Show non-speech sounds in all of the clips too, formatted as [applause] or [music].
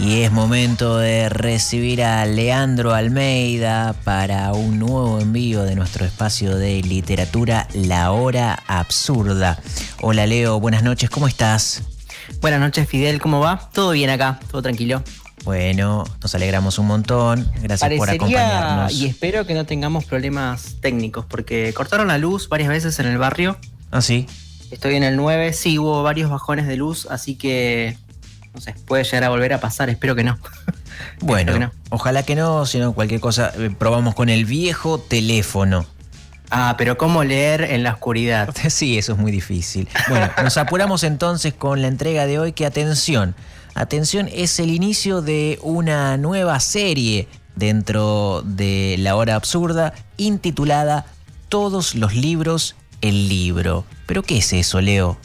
Y es momento de recibir a Leandro Almeida para un nuevo envío de nuestro espacio de literatura La Hora Absurda. Hola Leo, buenas noches, ¿cómo estás? Buenas noches Fidel, ¿cómo va? Todo bien acá, todo tranquilo. Bueno, nos alegramos un montón. Gracias por acompañarnos. Y espero que no tengamos problemas técnicos, porque cortaron la luz varias veces en el barrio. Ah, sí. Estoy en el 9, sí, hubo varios bajones de luz, así que no sé, puede llegar a volver a pasar, espero que no. [laughs] Bueno, ojalá que no, sino cualquier cosa, eh, probamos con el viejo teléfono. Ah, pero ¿cómo leer en la oscuridad? [laughs] Sí, eso es muy difícil. Bueno, nos apuramos entonces con la entrega de hoy, que atención, atención, es el inicio de una nueva serie dentro de La Hora Absurda, intitulada Todos los libros, el libro. ¿Pero qué es eso, Leo?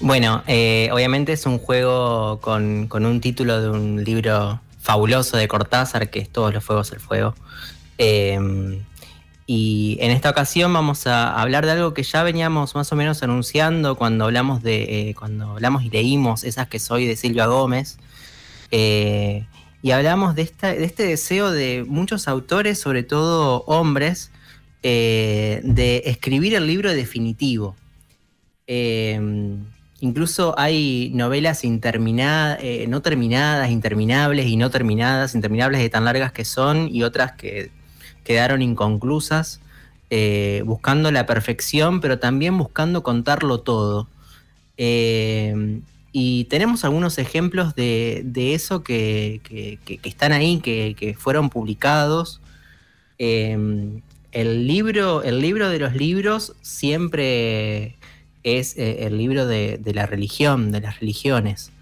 Bueno, eh, obviamente es un juego con, un título de un libro fabuloso de Cortázar, que es Todos los Fuegos el Fuego. Em, y en esta ocasión vamos a hablar de algo que ya veníamos más o menos anunciando cuando hablamos de. Eh, cuando hablamos y leímos esas que soy de Silvia Gómez. Eh, y hablamos de, esta, de este deseo de muchos autores, sobre todo hombres, de escribir el libro definitivo. Em, Incluso hay novelas interminadas, eh, no terminadas, interminables y no terminadas, interminables de tan largas que son y otras que quedaron inconclusas, eh, buscando la perfección, pero también buscando contarlo todo. Eh, y tenemos algunos ejemplos de, eso que, están ahí, que, fueron publicados. el, libro, el libro de los libros siempre es eh, el libro de, la religión, de las religiones.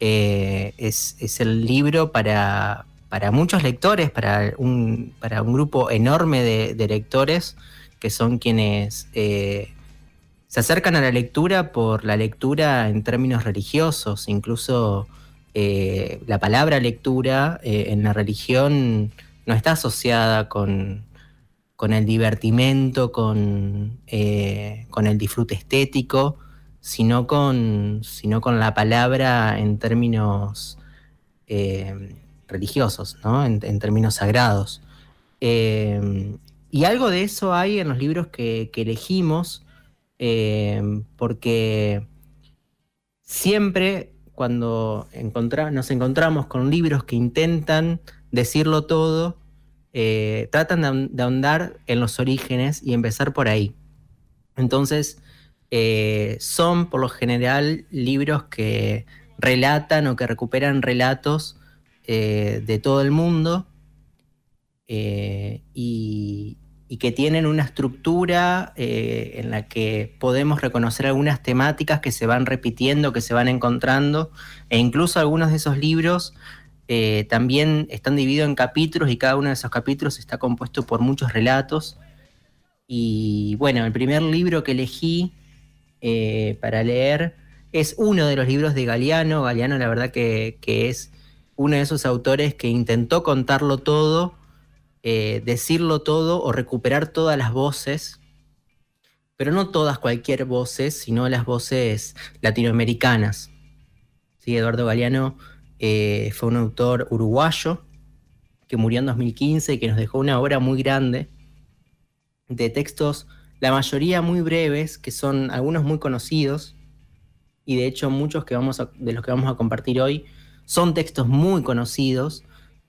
Eh, es, el libro para, para muchos lectores, para un, para un grupo enorme de, lectores que son quienes eh, se acercan a la lectura por la lectura en términos religiosos, incluso la palabra lectura en la religión no está asociada con, con el divertimento, con, eh, con el disfrute estético, sino con, sino con la palabra en términos eh, religiosos, ¿no? en, términos sagrados. Eh, y algo de eso hay en los libros que, elegimos, porque siempre cuando nos encontramos con libros que intentan decirlo todo, eh, tratan de, ahondar en los orígenes y empezar por ahí. Entonces, eh, son por lo general libros que relatan o que recuperan relatos eh, de todo el mundo y, que tienen una estructura en la que podemos reconocer algunas temáticas que se van repitiendo, que se van encontrando, e incluso algunos de esos libros eh, también están divididos en capítulos y cada uno de esos capítulos está compuesto por muchos relatos. Y bueno, el primer libro que elegí eh, para leer es uno de los libros de Galeano. Galeano la verdad que, es uno de esos autores que intentó contarlo todo, eh, decirlo todo o recuperar todas las voces, pero no todas cualquier voces, sino las voces latinoamericanas. Sí, Eduardo Galeano eh, fue un autor uruguayo que murió en 2015 y que nos dejó una obra muy grande de textos, la mayoría muy breves, que son algunos muy conocidos, y de hecho muchos que vamos de los que vamos a compartir hoy son textos muy conocidos,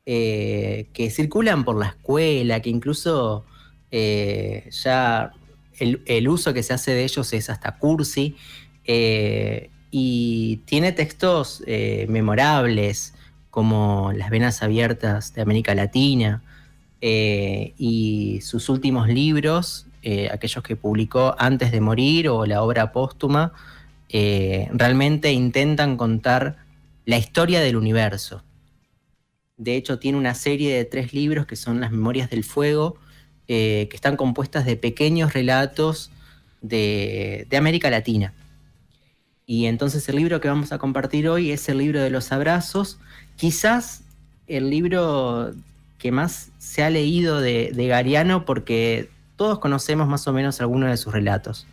eh, que circulan por la escuela, que incluso eh, ya el, uso que se hace de ellos es hasta cursi, y tiene textos eh, memorables como Las Venas Abiertas de América Latina eh, y sus últimos libros, eh, aquellos que publicó antes de morir o la obra póstuma, realmente intentan contar la historia del universo. De hecho, tiene una serie de tres libros que son las Memorias del Fuego, que están compuestas de pequeños relatos de América Latina. Y entonces el libro que vamos a compartir hoy es el libro de los abrazos, quizás el libro que más se ha leído de, Gariano porque todos conocemos más o menos algunos de sus relatos.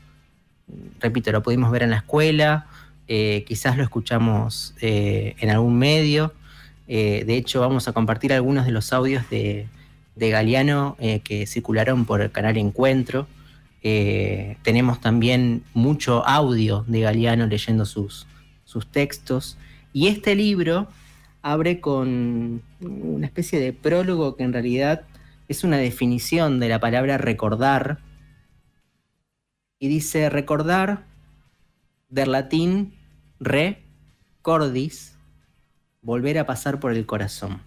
Repito, lo pudimos ver en la escuela, eh, quizás lo escuchamos eh, en algún medio, Eh, de hecho, vamos a compartir algunos de los audios de, Galeano eh, que circularon por el canal Encuentro. Eh, tenemos también mucho audio de Galeano leyendo sus, sus textos. Y este libro abre con una especie de prólogo que en realidad es una definición de la palabra recordar. Y dice recordar del latín re, cordis, volver a pasar por el corazón.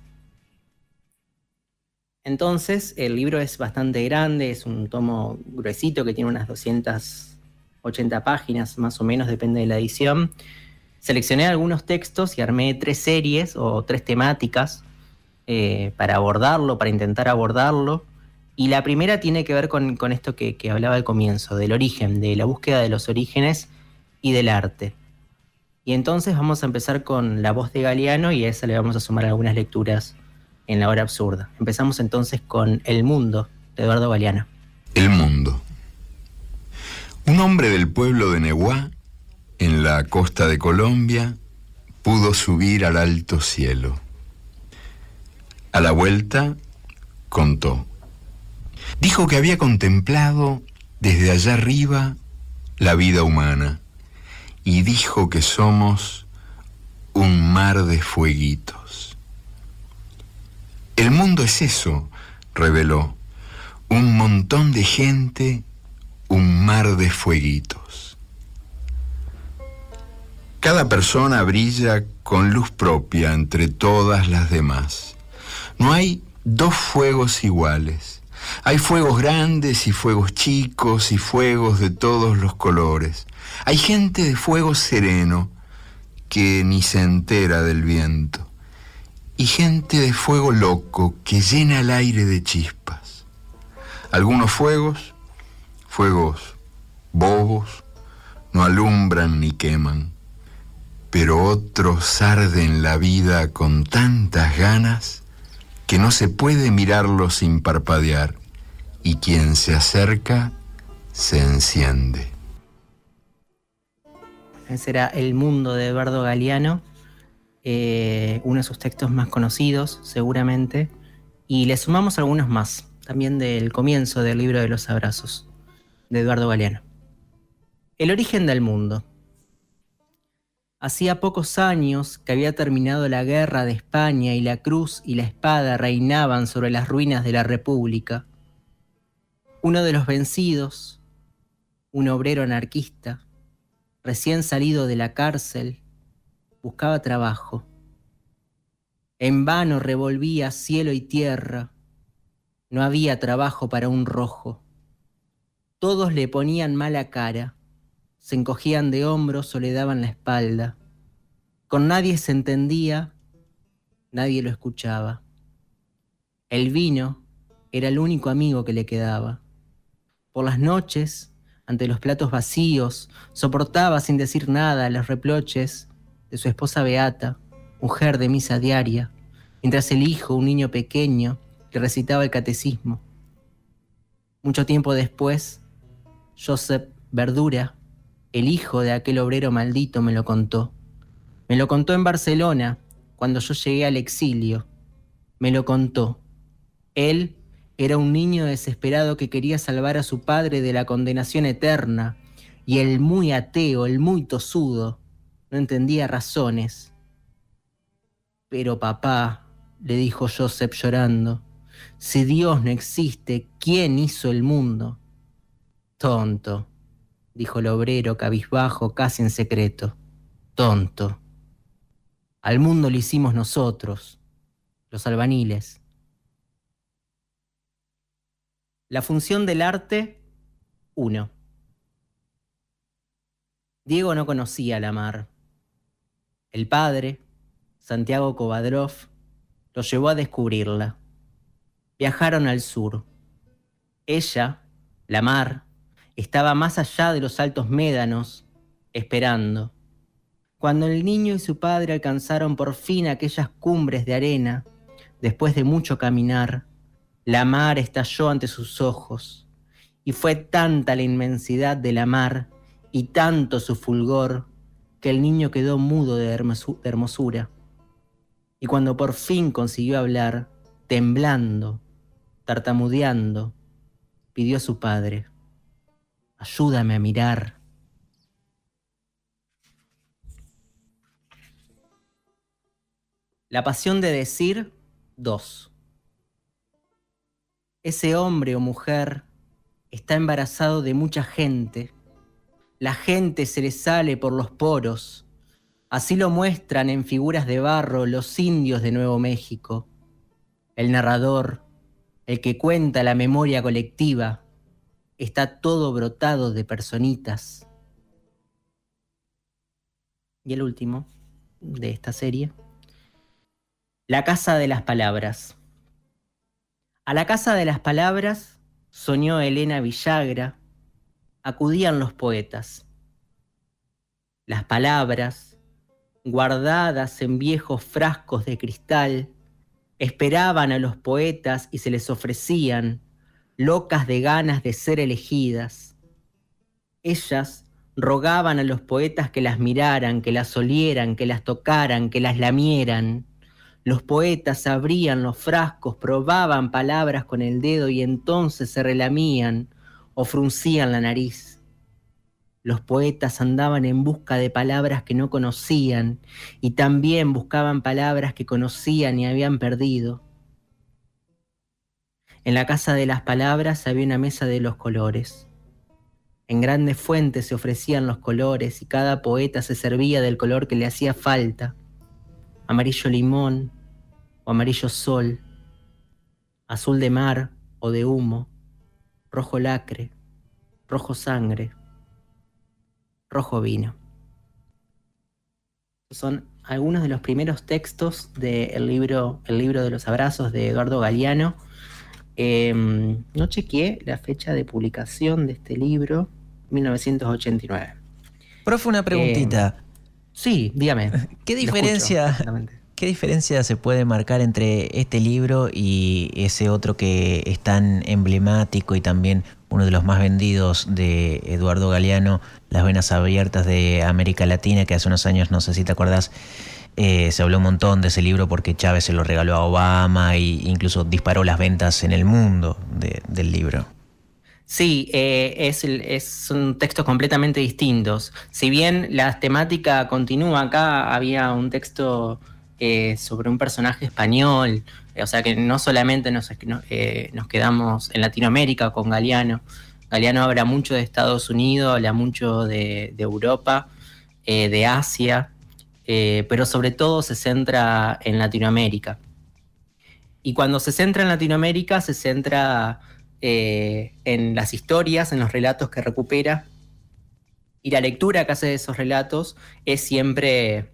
Entonces, el libro es bastante grande, es un tomo gruesito que tiene unas 280 páginas, más o menos, depende de la edición. Seleccioné algunos textos y armé tres series o tres temáticas eh, para abordarlo, para intentar abordarlo. Y la primera tiene que ver con, esto que, hablaba al comienzo, del origen, de la búsqueda de los orígenes y del arte. Y entonces vamos a empezar con la voz de Galeano y a esa le vamos a sumar algunas lecturas en la hora absurda. Empezamos entonces con El Mundo de Eduardo Galeano. El Mundo. Un hombre del pueblo de Nehuá, en la costa de Colombia, pudo subir al alto cielo. A la vuelta, contó. Dijo que había contemplado desde allá arriba la vida humana y dijo que somos un mar de fueguitos. El mundo es eso, reveló, un montón de gente, un mar de fueguitos. Cada persona brilla con luz propia entre todas las demás. No hay dos fuegos iguales. Hay fuegos grandes y fuegos chicos y fuegos de todos los colores. Hay gente de fuego sereno que ni se entera del viento. Y gente de fuego loco que llena el aire de chispas. Algunos fuegos, fuegos bobos, no alumbran ni queman, pero otros arden la vida con tantas ganas que no se puede mirarlos sin parpadear, y quien se acerca se enciende. Ese era El Mundo de Eduardo Galeano, eh, uno de sus textos más conocidos, seguramente. Y le sumamos algunos más, también del comienzo del libro de los abrazos, de Eduardo Galeano. El origen del mundo. Hacía pocos años que había terminado la guerra de España y la cruz y la espada reinaban sobre las ruinas de la República. Uno de los vencidos, un obrero anarquista, recién salido de la cárcel, buscaba trabajo. En vano revolvía cielo y tierra. No había trabajo para un rojo. Todos le ponían mala cara, se encogían de hombros o le daban la espalda. Con nadie se entendía, nadie lo escuchaba. El vino era el único amigo que le quedaba. Por las noches ante los platos vacíos, soportaba sin decir nada los reproches de su esposa Beata, mujer de misa diaria, mientras el hijo, un niño pequeño, le recitaba el catecismo. Mucho tiempo después, Joseph Verdura, el hijo de aquel obrero maldito, me lo contó. Me lo contó en Barcelona, cuando yo llegué al exilio. Me lo contó. Él era un niño desesperado que quería salvar a su padre de la condenación eterna, y el muy ateo, el muy tosudo, no entendía razones. Pero papá, le dijo Joseph llorando, si Dios no existe, ¿quién hizo el mundo? Tonto, dijo el obrero cabizbajo casi en secreto. Tonto. Al mundo lo hicimos nosotros, los albaniles. La función del arte, 1. Diego no conocía la mar. El padre, Santiago Kovadrov, lo llevó a descubrirla. Viajaron al sur. Ella, la mar, estaba más allá de los altos médanos, esperando. Cuando el niño y su padre alcanzaron por fin aquellas cumbres de arena, después de mucho caminar, la mar estalló ante sus ojos, y fue tanta la inmensidad de la mar y tanto su fulgor que el niño quedó mudo de hermosura. Y cuando por fin consiguió hablar, temblando, tartamudeando, pidió a su padre, ayúdame a mirar. La pasión de decir, dos. Ese hombre o mujer está embarazado de mucha gente. La gente se le sale por los poros. Así lo muestran en figuras de barro los indios de Nuevo México. El narrador, el que cuenta la memoria colectiva, está todo brotado de personitas. Y el último de esta serie, La Casa de las Palabras. A la Casa de las Palabras soñó Elena Villagra, acudían los poetas. Las palabras, guardadas en viejos frascos de cristal, esperaban a los poetas y se les ofrecían, locas de ganas de ser elegidas. Ellas rogaban a los poetas que las miraran, que las olieran, que las tocaran, que las lamieran. Los poetas abrían los frascos, probaban palabras con el dedo y entonces se relamían o fruncían la nariz. Los poetas andaban en busca de palabras que no conocían y también buscaban palabras que conocían y habían perdido. En la casa de las palabras había una mesa de los colores. En grandes fuentes se ofrecían los colores y cada poeta se servía del color que le hacía falta. Amarillo limón o amarillo sol, azul de mar o de humo, rojo lacre, rojo sangre, rojo vino. Son algunos de los primeros textos del libro El libro de los abrazos de Eduardo Galeano. Em, no chequeé la fecha de publicación de este libro, 1989. Profe, una preguntita. Em, sí, dígame. [laughs] ¿Qué diferencia, ¿Qué diferencia se puede marcar entre este libro y ese otro que es tan emblemático y también uno de los más vendidos de Eduardo Galeano, Las Venas Abiertas de América Latina, que hace unos años, no sé si te acuerdas, eh, se habló un montón de ese libro porque Chávez se lo regaló a Obama e incluso disparó las ventas en el mundo del libro. Sí, eh, es, es, son textos completamente distintos. Si bien la temática continúa, acá había un texto eh, sobre un personaje español, o sea que no solamente nos, nos quedamos en Latinoamérica con Galeano, Galeano habla mucho de Estados Unidos, habla mucho de, Europa, de Asia, eh, pero sobre todo se centra en Latinoamérica. Y cuando se centra en Latinoamérica, se centra eh, en las historias, en los relatos que recupera. Y la lectura que hace de esos relatos es siempre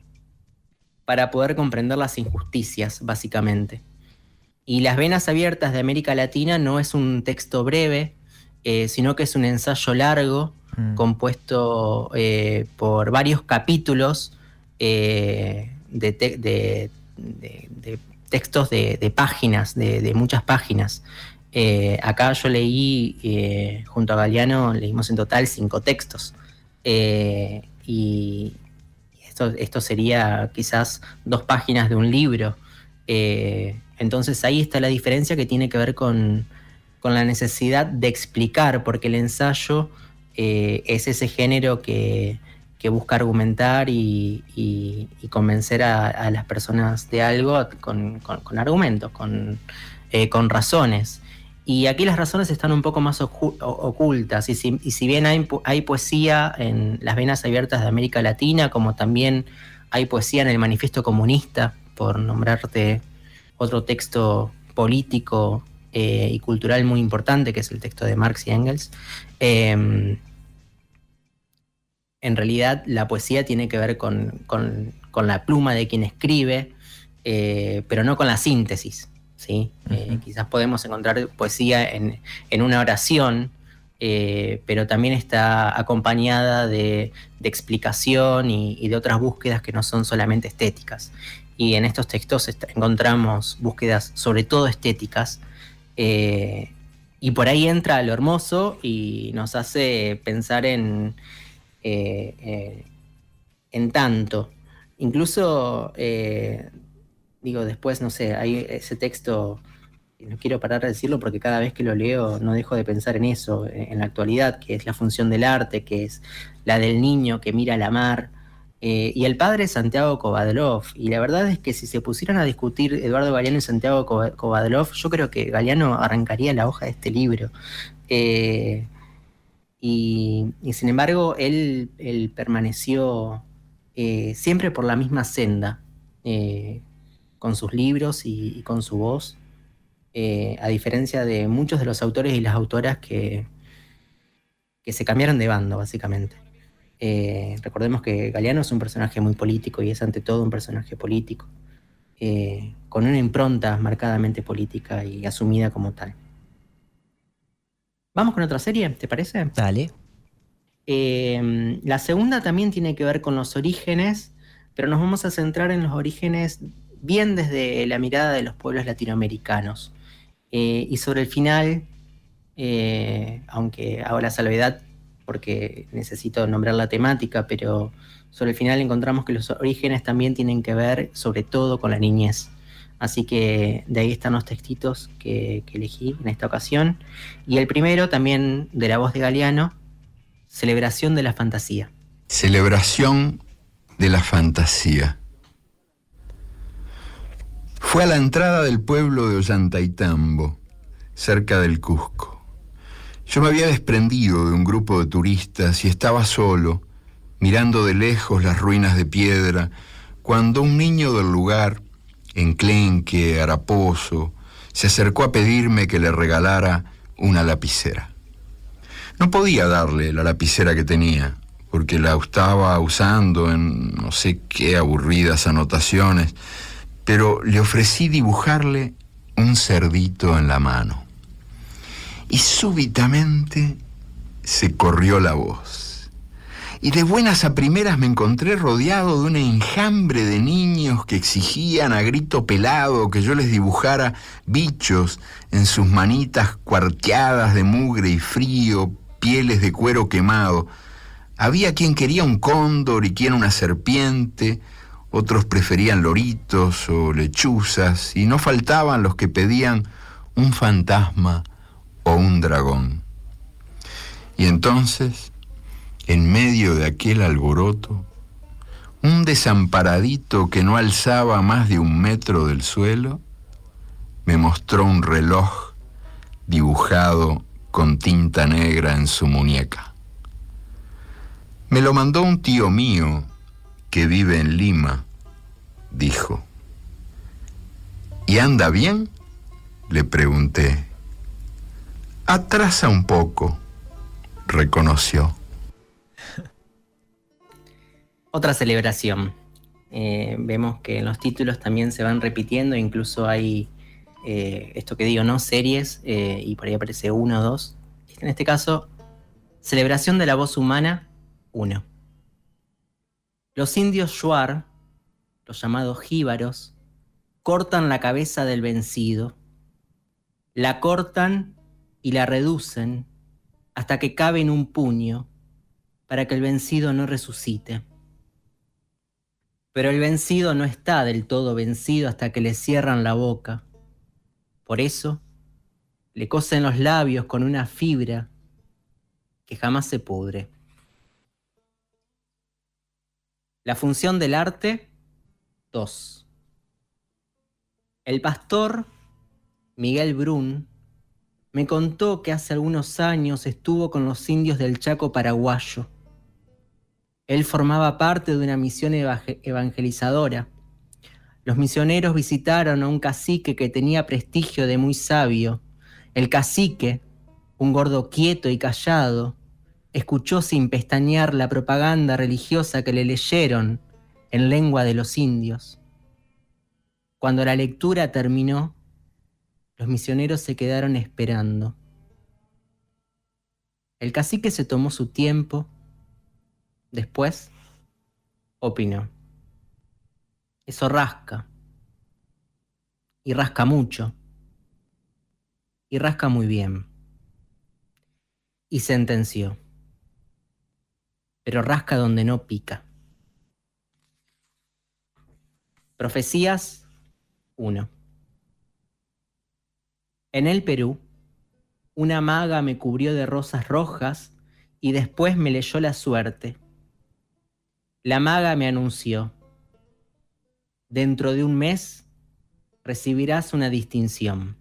para poder comprender las injusticias, básicamente. Y Las Venas Abiertas de América Latina no es un texto breve, eh, sino que es un ensayo largo, mm. compuesto por varios capítulos eh, de, textos de, páginas, de, muchas páginas. Eh, acá yo leí, eh, junto a Galeano, leímos en total cinco textos. y esto, sería quizás dos páginas de un libro. entonces ahí está la diferencia que tiene que ver con, con la necesidad de explicar, porque el ensayo es ese género que, que busca argumentar y, convencer a, las personas de algo con, argumentos, eh, con, razones. Y aquí las razones están un poco más ocultas. Y si, bien hay, poesía en las venas abiertas de América Latina, como también hay poesía en el Manifiesto Comunista, por nombrarte otro texto político eh, y cultural muy importante, que es el texto de Marx y Engels, eh, en realidad la poesía tiene que ver con, la pluma de quien escribe, eh, pero no con la síntesis. ¿Sí? Eh, quizás podemos encontrar poesía en, una oración, eh, pero también está acompañada de, explicación y, de otras búsquedas que no son solamente estéticas. Y en estos textos encontramos búsquedas sobre todo estéticas. y por ahí entra lo hermoso y nos hace pensar en, eh, eh, en tanto. Incluso eh, digo, después, no sé, hay ese texto, no quiero parar de decirlo porque cada vez que lo leo no dejo de pensar en eso, en la actualidad, que es la función del arte, que es la del niño que mira la mar, eh, y el padre Santiago Kovadlov. Y la verdad es que si se pusieran a discutir Eduardo Galeano y Santiago Kovadlov, yo creo que Galeano arrancaría la hoja de este libro. Eh, y, sin embargo, él, permaneció eh, siempre por la misma senda, con sus libros y, con su voz, a diferencia de muchos de los autores y las autoras que, que se cambiaron de bando, básicamente. Eh, recordemos que Galeano es un personaje muy político y es ante todo un personaje político, eh, con una impronta marcadamente política y asumida como tal. Vamos con otra serie, ¿te parece? Dale. Eh, la segunda también tiene que ver con los orígenes, pero nos vamos a centrar en los orígenes bien desde la mirada de los pueblos latinoamericanos. y sobre el final, aunque hago la salvedad porque necesito nombrar la temática, pero sobre el final encontramos que los orígenes también tienen que ver sobre todo con la niñez. Así que de ahí están los textitos que, elegí en esta ocasión. Y el primero también de la voz de Galeano, Celebración de la Fantasía. Celebración de la Fantasía. Fue a la entrada del pueblo de Ollantaytambo, cerca del Cusco. Yo me había desprendido de un grupo de turistas y estaba solo, mirando de lejos las ruinas de piedra, cuando un niño del lugar, enclenque, haraposo, se acercó a pedirme que le regalara una lapicera. No podía darle la lapicera que tenía, porque la estaba usando en no sé qué aburridas anotaciones, pero le ofrecí dibujarle un cerdito en la mano y súbitamente se corrió la voz. Y de buenas a primeras me encontré rodeado de un enjambre de niños que exigían a grito pelado que yo les dibujara bichos en sus manitas cuarteadas de mugre y frío, pieles de cuero quemado. Había quien quería un cóndor y quien una serpiente, otros preferían loritos o lechuzas, y no faltaban los que pedían un fantasma o un dragón. Y entonces, en medio de aquel alboroto, un desamparadito que no alzaba más de un metro del suelo, me mostró un reloj dibujado con tinta negra en su muñeca. Me lo mandó un tío mío que vive en Lima, dijo. ¿Y anda bien? Le pregunté. Atrasa un poco, reconoció. [laughs] Otra celebración. Eh, vemos que los títulos también se van repitiendo, incluso hay eh, esto que digo, ¿no? Series, eh, y por ahí aparece uno o dos. En este caso, Celebración de la Voz Humana 1. Los indios Shuar, los llamados jíbaros, cortan la cabeza del vencido. La cortan y la reducen hasta que cabe en un puño para que el vencido no resucite. Pero el vencido no está del todo vencido hasta que le cierran la boca. Por eso, le cosen los labios con una fibra que jamás se pudre. La función del arte 2. El pastor Miguel Brun me contó que hace algunos años estuvo con los indios del Chaco paraguayo. Él formaba parte de una misión evangelizadora. Los misioneros visitaron a un cacique que tenía prestigio de muy sabio. El cacique, un gordo quieto y callado, escuchó sin pestañear la propaganda religiosa que le leyeron en lengua de los indios. Cuando la lectura terminó, los misioneros se quedaron esperando. El cacique se tomó su tiempo. Después, opinó. Eso rasca. Y rasca mucho. Y rasca muy bien. Y sentenció. Pero rasca donde no pica. Profecías 1. En el Perú, una maga me cubrió de rosas rojas y después me leyó la suerte. La maga me anunció, dentro de un mes recibirás una distinción.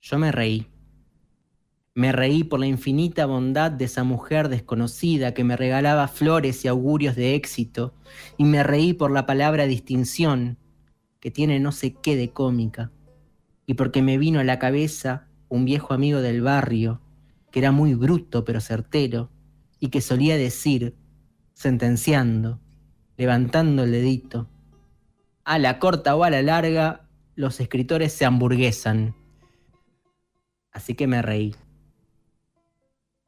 Yo me reí. Me reí por la infinita bondad de esa mujer desconocida que me regalaba flores y augurios de éxito, y me reí por la palabra distinción, que tiene no sé qué de cómica, y porque me vino a la cabeza un viejo amigo del barrio, que era muy bruto pero certero, y que solía decir, sentenciando, levantando el dedito, a la corta o a la larga, los escritores se hamburguesan. Así que me reí.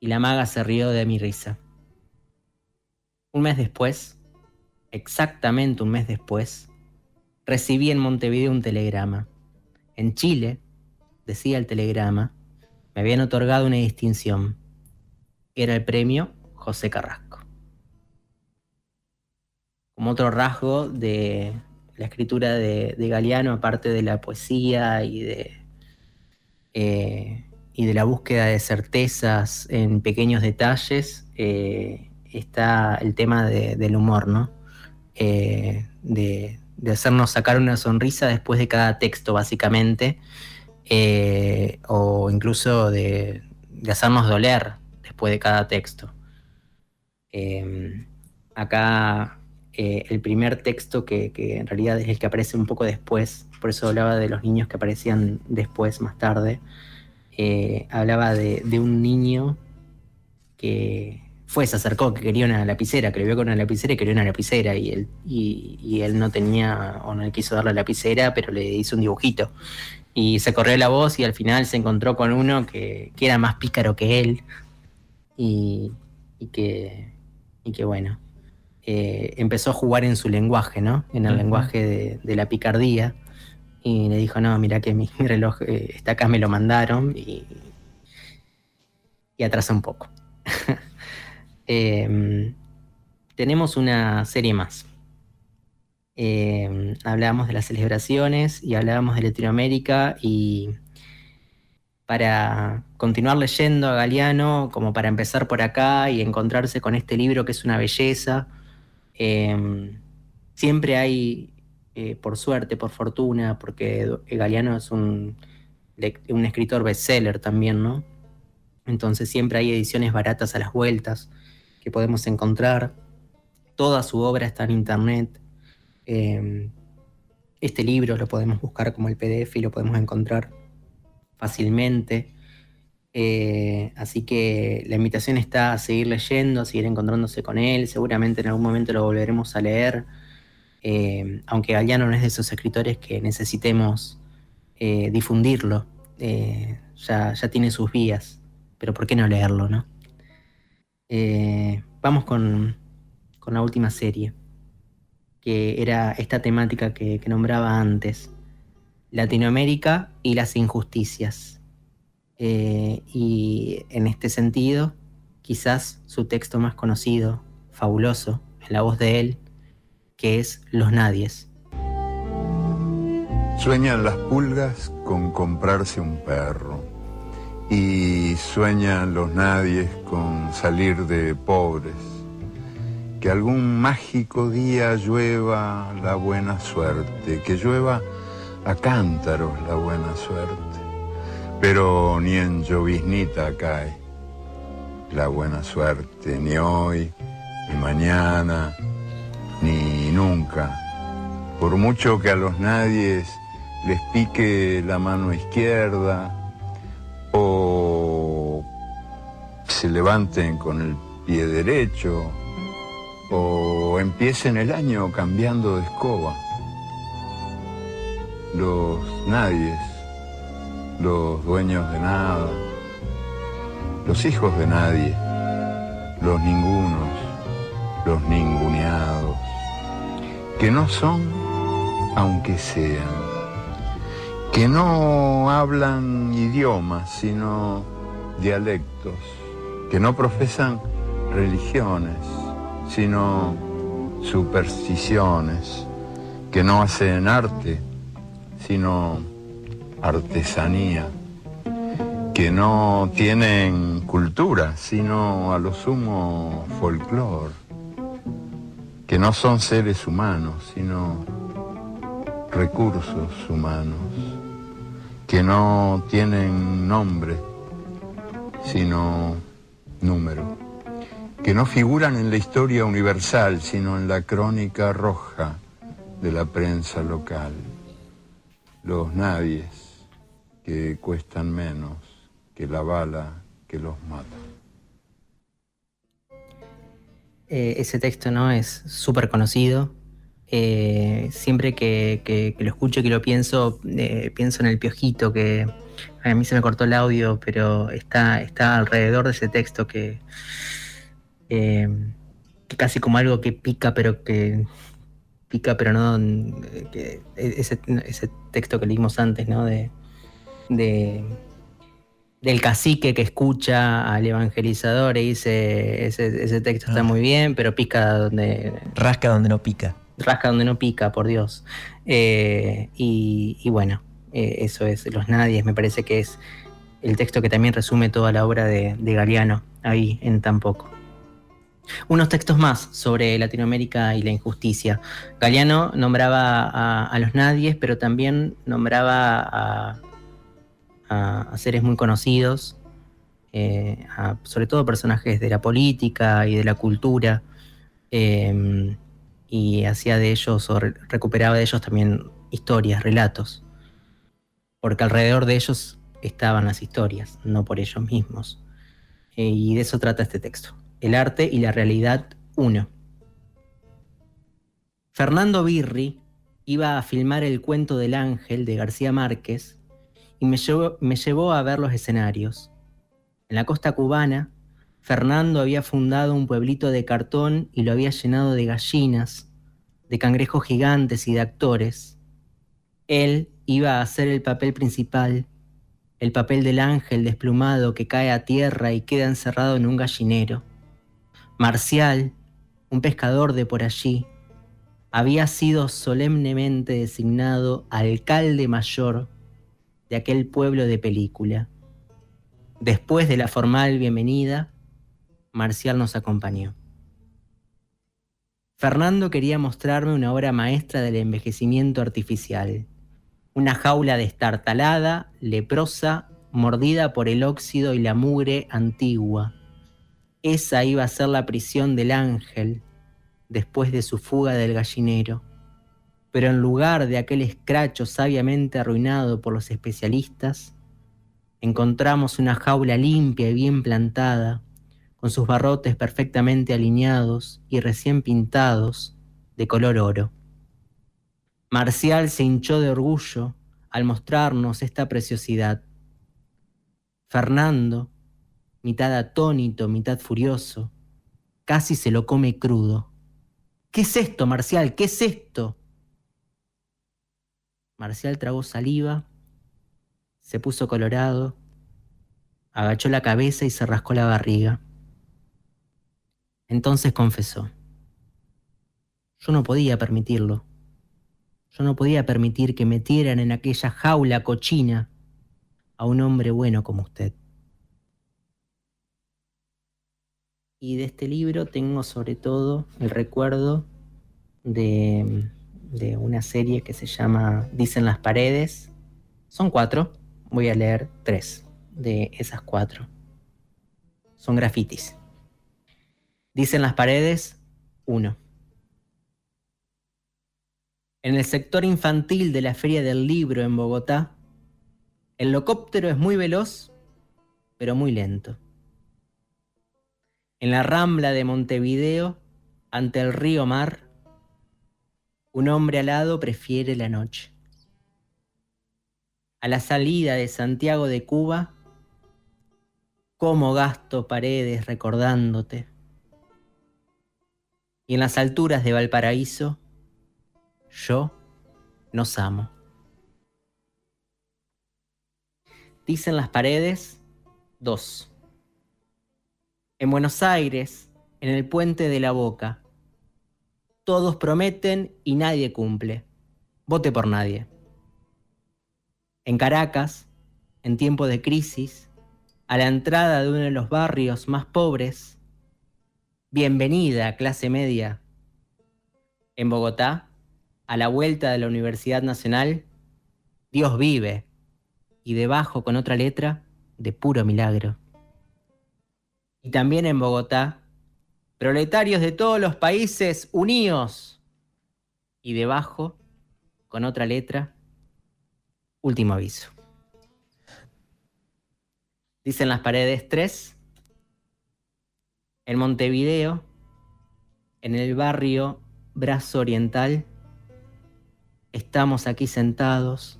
Y la maga se rió de mi risa. Un mes después, exactamente un mes después, recibí en Montevideo un telegrama. En Chile, decía el telegrama, me habían otorgado una distinción. Era el premio José Carrasco. Como otro rasgo de la escritura de, Galeano, aparte de la poesía y de, eh, y de la búsqueda de certezas en pequeños detalles, eh, está el tema del humor, ¿no? Eh, de, de hacernos sacar una sonrisa después de cada texto, básicamente, eh, o incluso de, hacernos doler después de cada texto. Acá el primer texto que, en realidad es el que aparece un poco después, por eso hablaba de los niños que aparecían después, más tarde, eh, hablaba de, de un niño que, fue, se acercó, que quería una lapicera, que le vio con una lapicera y quería una lapicera. Y él, y, él no tenía, o no le quiso dar la lapicera, pero le hizo un dibujito. Y se corrió la voz y al final se encontró con uno que, era más pícaro que él. Y, que, y que bueno, eh, empezó a jugar en su lenguaje, ¿no? En el lenguaje de, la picardía. Y le dijo, no, mira que [laughs] mi, reloj eh, está acá, me lo mandaron. Y, y atrasa un poco. [laughs] Em, tenemos una serie más. Em, hablábamos de las celebraciones y hablábamos de Latinoamérica y para continuar leyendo a Galeano, como para empezar por acá y encontrarse con este libro que es una belleza, em, siempre hay, eh, por suerte, por fortuna, porque Galeano es un, un escritor bestseller también, ¿no? Entonces siempre hay ediciones baratas a las vueltas que podemos encontrar. Toda su obra está en internet. Em, este libro lo podemos buscar como el PDF y lo podemos encontrar fácilmente. Eh, así que la invitación está a seguir leyendo, a seguir encontrándose con él. Seguramente en algún momento lo volveremos a leer. Eh, aunque Galeano no es de esos escritores que necesitemos eh, difundirlo. ya, ya tiene sus vías. Pero ¿por qué no leerlo, no? Eh, vamos con, la última serie, que era esta temática que, nombraba antes, Latinoamérica y las injusticias. Eh, y en este sentido, quizás su texto más conocido, fabuloso, en la voz de él, que es Los Nadies. Sueñan las pulgas con comprarse un perro y sueñan los nadies con salir de pobres. Que algún mágico día llueva la buena suerte, que llueva a cántaros la buena suerte. Pero ni en lloviznita cae la buena suerte, ni hoy, ni mañana, ni nunca. Por mucho que a los nadies les pique la mano izquierda, o se levanten con el pie derecho o empiecen el año cambiando de escoba. Los nadies, los dueños de nada, los hijos de nadie, los ningunos, los ninguneados, que no son aunque sean. Que no hablan idiomas, sino dialectos, que no profesan religiones, sino supersticiones, que no hacen arte, sino artesanía, que no tienen cultura, sino a lo sumo folclore, que no son seres humanos, sino recursos humanos, que no tienen nombre, sino número, que no figuran en la historia universal, sino en la crónica roja de la prensa local, los nadies que cuestan menos que la bala que los mata. Eh, ese texto no es súper conocido. Eh, siempre que, lo escucho, que lo pienso, eh, pienso en el piojito que a mí se me cortó el audio, pero está, está alrededor de ese texto que, casi como algo que pica, pero que pica, pero no ese, texto que leímos antes, ¿no? De, del cacique que escucha al evangelizador y dice ese, texto está ah. muy bien, pero pica donde. Rasca donde no pica. Rasca donde no pica, por Dios. Eh, y, bueno, eh, eso es Los Nadies, me parece que es el texto que también resume toda la obra de, de Galeano ahí en tan poco. Unos textos más sobre Latinoamérica y la injusticia. Galeano nombraba a, los nadies, pero también nombraba a, seres muy conocidos, eh, sobre todo personajes de la política y de la cultura, em, y hacía de ellos o recuperaba de ellos también historias, relatos, porque alrededor de ellos estaban las historias, no por ellos mismos. Eh, y de eso trata este texto. El arte y la realidad 1. Fernando Birri iba a filmar el cuento del ángel de García Márquez y me llevó, me llevó a ver los escenarios. En la costa cubana, Fernando había fundado un pueblito de cartón y lo había llenado de gallinas, de cangrejos gigantes y de actores. Él iba a hacer el papel principal, el papel del ángel desplumado que cae a tierra y queda encerrado en un gallinero. Marcial, un pescador de por allí, había sido solemnemente designado alcalde mayor de aquel pueblo de película. Después de la formal bienvenida, Marcial nos acompañó. Fernando quería mostrarme una obra maestra del envejecimiento artificial, una jaula destartalada, leprosa, mordida por el óxido y la mugre antigua, esa iba a ser la prisión del ángel después de su fuga del gallinero. Pero en lugar de aquel escracho sabiamente arruinado por los especialistas, encontramos una jaula limpia y bien plantada, con sus barrotes perfectamente alineados y recién pintados de color oro. Marcial se hinchó de orgullo al mostrarnos esta preciosidad. Fernando, mitad atónito, mitad furioso. Casi se lo come crudo. ¿Qué es esto, Marcial? ¿Qué es esto? Marcial tragó saliva, se puso colorado, agachó la cabeza y se rascó la barriga. Entonces confesó. Yo no podía permitirlo. Yo no podía permitir que metieran en aquella jaula cochina a un hombre bueno como usted. Y de este libro tengo sobre todo el recuerdo de, una serie que se llama Dicen las paredes. Son cuatro, voy a leer tres de esas cuatro. Son grafitis. Dicen las paredes, uno. En el sector infantil de la Feria del Libro en Bogotá, el locóptero es muy veloz, pero muy lento en la rambla de Montevideo, ante el río Mar, un hombre alado prefiere la noche. A la salida de Santiago de Cuba, cómo gasto paredes recordándote. Y en las alturas de Valparaíso, yo nos amo. Dicen las paredes, dos. En Buenos Aires, en el puente de la Boca. Todos prometen y nadie cumple. vote por nadie. En Caracas, en tiempo de crisis, a la entrada de uno de los barrios más pobres, bienvenida clase media. En Bogotá, a la vuelta de la Universidad Nacional, Dios vive, y debajo con otra letra, de puro milagro. Y también en Bogotá, proletarios de todos los países unidos. Y debajo, con otra letra, último aviso. Dicen las paredes 3. En Montevideo, en el barrio Brazo Oriental, estamos aquí sentados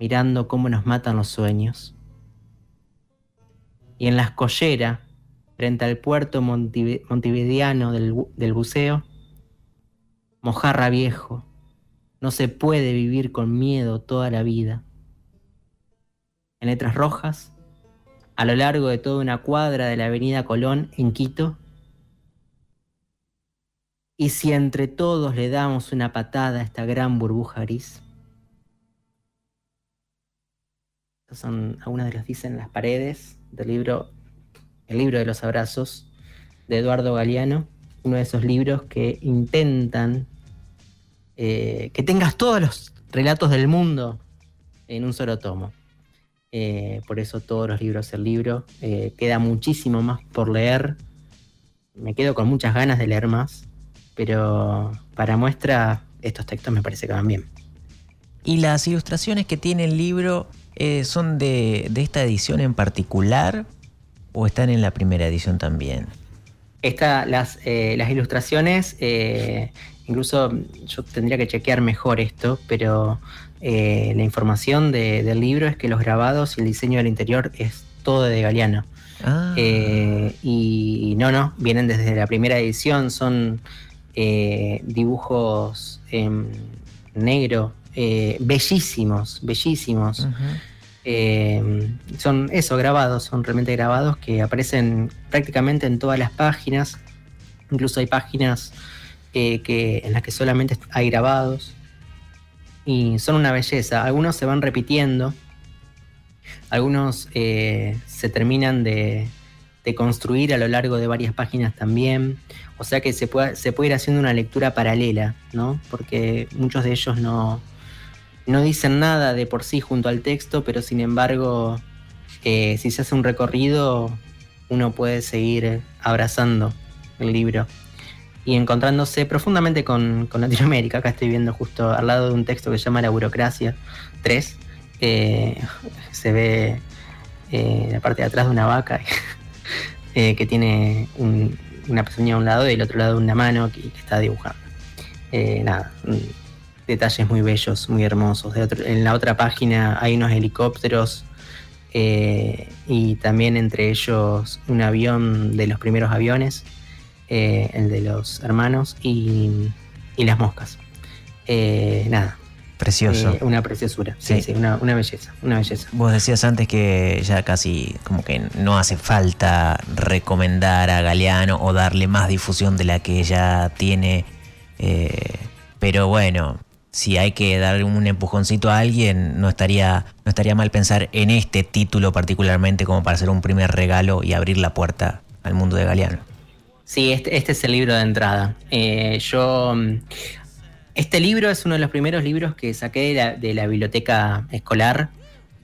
mirando cómo nos matan los sueños. Y en la escollera, frente al puerto montevideano del, buceo, Mojarra viejo, no se puede vivir con miedo toda la vida. En letras rojas, a lo largo de toda una cuadra de la avenida Colón en Quito, y si entre todos le damos una patada a esta gran burbuja gris. Estas son algunas de las dicen las paredes del libro El libro de los abrazos de Eduardo Galeano, uno de esos libros que intentan eh, que tengas todos los relatos del mundo en un solo tomo. Eh, por eso todos los libros el libro. Eh, queda muchísimo más por leer. Me quedo con muchas ganas de leer más. Pero para muestra, estos textos me parece que van bien. ¿Y las ilustraciones que tiene el libro son de, esta edición en particular o están en la primera edición también? Esta, las, las ilustraciones, incluso yo tendría que chequear mejor esto, pero eh, la información del libro es que los grabados y el diseño del interior es todo de Galeano. Ah. Eh, y, no, no, vienen desde la primera edición, son eh, dibujos en negro, bellísimos, bellísimos. Son eso, grabados, son realmente grabados que aparecen prácticamente en todas las páginas. Incluso hay páginas que, en las que solamente hay grabados y son una belleza. Algunos se van repitiendo, algunos eh, se terminan de, construir a lo largo de varias páginas también. O sea que se puede, se puede ir haciendo una lectura paralela, ¿no? Porque muchos de ellos no, no dicen nada de por sí junto al texto, pero sin embargo, eh, si se hace un recorrido, uno puede seguir abrazando el libro y encontrándose profundamente con, Latinoamérica. Acá estoy viendo justo al lado de un texto que se llama La burocracia 3. se ve eh, la parte de atrás de una vaca [laughs] eh, que tiene una pezuña a un lado y el otro lado una mano que, está dibujando. Eh, nada, detalles muy bellos, muy hermosos. en la otra página hay unos helicópteros y también entre ellos un avión de los primeros aviones eh, el de los hermanos y, las moscas. Eh, nada. Precioso. Eh, una preciosura, sí, sí, una, belleza, una belleza. Vos decías antes que ya casi como que no hace falta recomendar a Galeano o darle más difusión de la que ya tiene. pero bueno, si hay que dar un empujoncito a alguien, no estaría, no estaría mal pensar en este título particularmente como para hacer un primer regalo y abrir la puerta al mundo de Galeano. Sí, este, este, es el libro de entrada. Eh, yo. Mm, este libro es uno de los primeros libros que saqué de la, biblioteca escolar,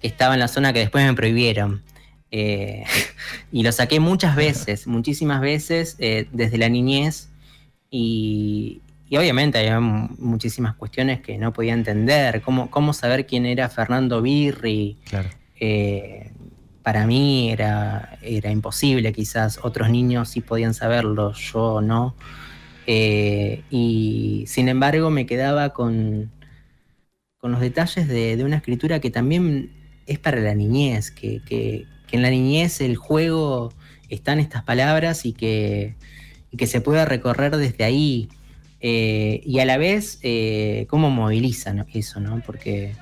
que estaba en la zona que después me prohibieron. Eh, [laughs] y lo saqué muchas veces, muchísimas veces, eh, desde la niñez. Y, obviamente había muchísimas cuestiones que no podía entender. ¿Cómo, cómo saber quién era Fernando Birri? Claro para mí era, era imposible, quizás otros niños sí podían saberlo, yo no. Eh, y sin embargo me quedaba con, con los detalles de, una escritura que también es para la niñez, que, en la niñez el juego está en estas palabras y que, que se puede recorrer desde ahí. Eh, y a la vez, eh, cómo movilizan eso, ¿no? Porque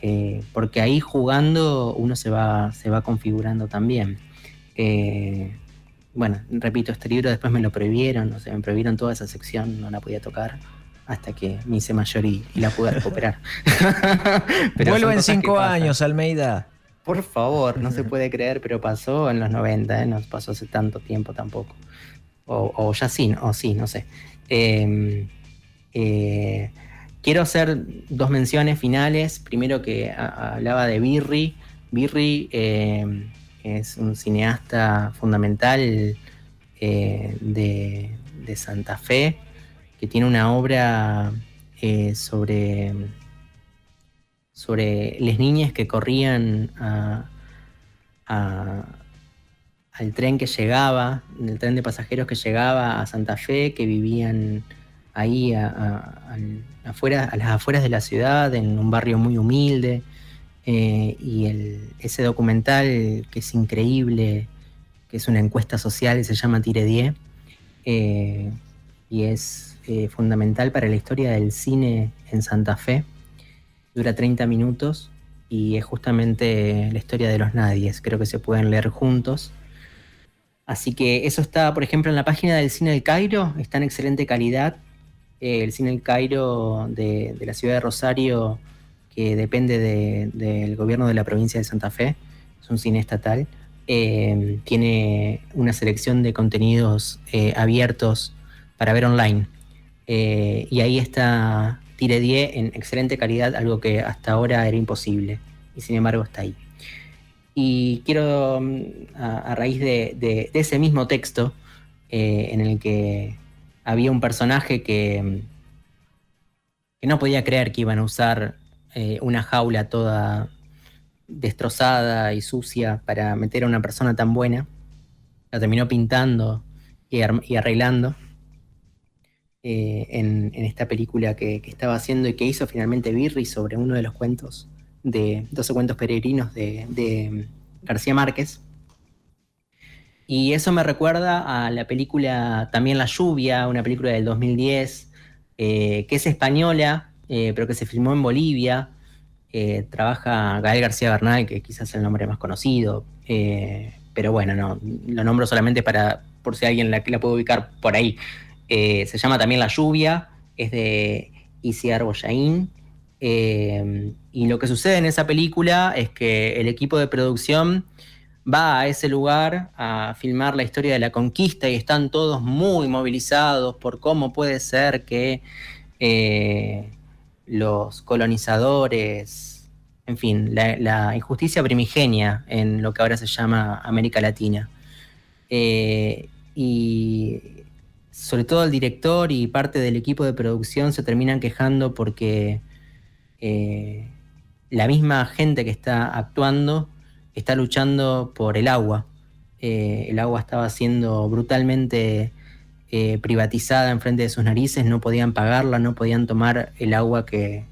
eh, porque ahí jugando uno se va, se va configurando también. Bueno, repito, este libro después me lo prohibieron, o sea, me prohibieron toda esa sección, no la podía tocar. hasta que me hice mayor y, la pude recuperar. [laughs] Vuelvo en cinco años, Almeida. Por favor, no se [laughs] puede creer, pero pasó en los 90, ¿eh? no pasó hace tanto tiempo tampoco. O, ya sí, o sí, no sé. Em, eh, quiero hacer dos menciones finales. Primero que hablaba de Birri. Birri em, es un cineasta fundamental eh, de, Santa Fe, que tiene una obra eh, sobre, sobre las niñas que corrían al tren que llegaba, el tren de pasajeros que llegaba a Santa Fe, que vivían ahí a, afuera, a las afueras de la ciudad, en un barrio muy humilde. Eh, y ese documental que es increíble, que es una encuesta social se llama Tire 10, eh, y es eh, fundamental para la historia del cine en Santa Fe. Dura 30 minutos y es justamente la historia de los nadies. Creo que se pueden leer juntos. Así que eso está, por ejemplo, en la página del Cine del Cairo, está en excelente calidad. Eh, el Cine del Cairo de, la ciudad de Rosario, que depende del gobierno de la provincia de Santa Fe, es un cine estatal. Em, tiene una selección de contenidos eh, abiertos para ver online. Eh, y ahí está Tire 10 en excelente calidad, algo que hasta ahora era imposible. Y sin embargo está ahí. Y quiero, mm, a, raíz de, ese mismo texto, eh, en el que había un personaje que, mm, que no podía creer que iban a usar una jaula toda destrozada y sucia para meter a una persona tan buena. La terminó pintando y, arreglando eh, en, esta película que, estaba haciendo y que hizo finalmente Birri sobre uno de los cuentos de 12 cuentos peregrinos de, García Márquez. Y eso me recuerda a la película también La lluvia, una película del 2010, eh, que es española, eh, pero que se filmó en Bolivia, eh, trabaja Gael García Bernal, que quizás es el nombre más conocido, pero bueno, no, lo nombro solamente para, por si alguien la, la puede ubicar por ahí. Se llama también La Lluvia, es de Isiar Boyain. Y lo que sucede en esa película es que el equipo de producción va a ese lugar a filmar la historia de la conquista y están todos muy movilizados por cómo puede ser que los colonizadores, en fin, la, injusticia primigenia en lo que ahora se llama América Latina. Eh, y sobre todo el director y parte del equipo de producción se terminan quejando porque eh, la misma gente que está actuando está luchando por el agua. Eh, el agua estaba siendo brutalmente eh, privatizada enfrente de sus narices, no podían pagarla, no podían tomar el agua que,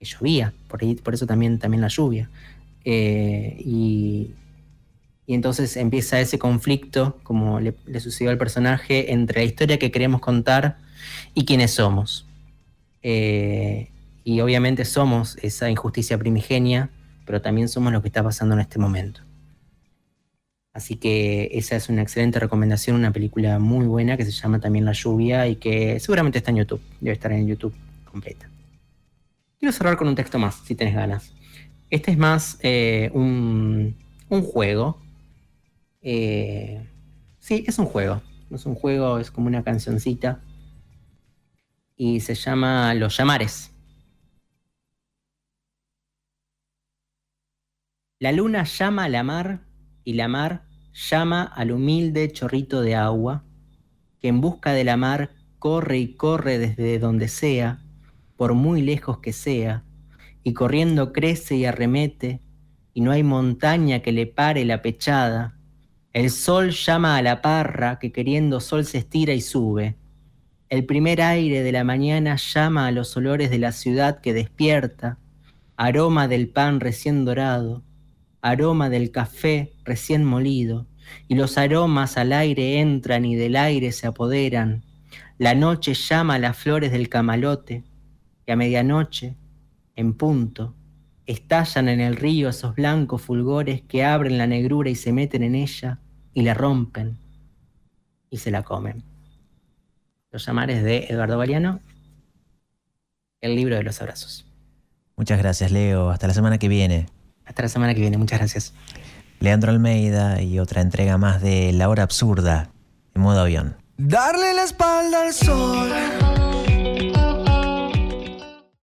llovía, por, ahí, por eso también, también la lluvia. Eh, y, entonces empieza ese conflicto, como le, sucedió al personaje, entre la historia que queremos contar y quiénes somos. Eh, y obviamente somos esa injusticia primigenia, pero también somos lo que está pasando en este momento. Así que esa es una excelente recomendación, una película muy buena que se llama también La lluvia y que seguramente está en YouTube, debe estar en YouTube completa. Quiero cerrar con un texto más, si tenés ganas. Este es más eh, un, juego. Eh, sí, es un juego. No es un juego, es como una cancioncita. Y se llama Los Llamares. La luna llama a la mar y la mar llama al humilde chorrito de agua, que en busca de la mar corre y corre desde donde sea, por muy lejos que sea, y corriendo crece y arremete, y no hay montaña que le pare la pechada. El sol llama a la parra, que queriendo sol se estira y sube. El primer aire de la mañana llama a los olores de la ciudad que despierta, aroma del pan recién dorado, aroma del café recién molido, y los aromas al aire entran y del aire se apoderan. La noche llama a las flores del camalote, y a medianoche, en punto, estallan en el río esos blancos fulgores que abren la negrura y se meten en ella y la rompen y se la comen. Los llamares de Eduardo Galeano El libro de los abrazos. Muchas gracias, Leo. Hasta la semana que viene. Hasta la semana que viene, muchas gracias. Leandro Almeida y otra entrega más de La Hora Absurda en modo avión. Darle la espalda al sol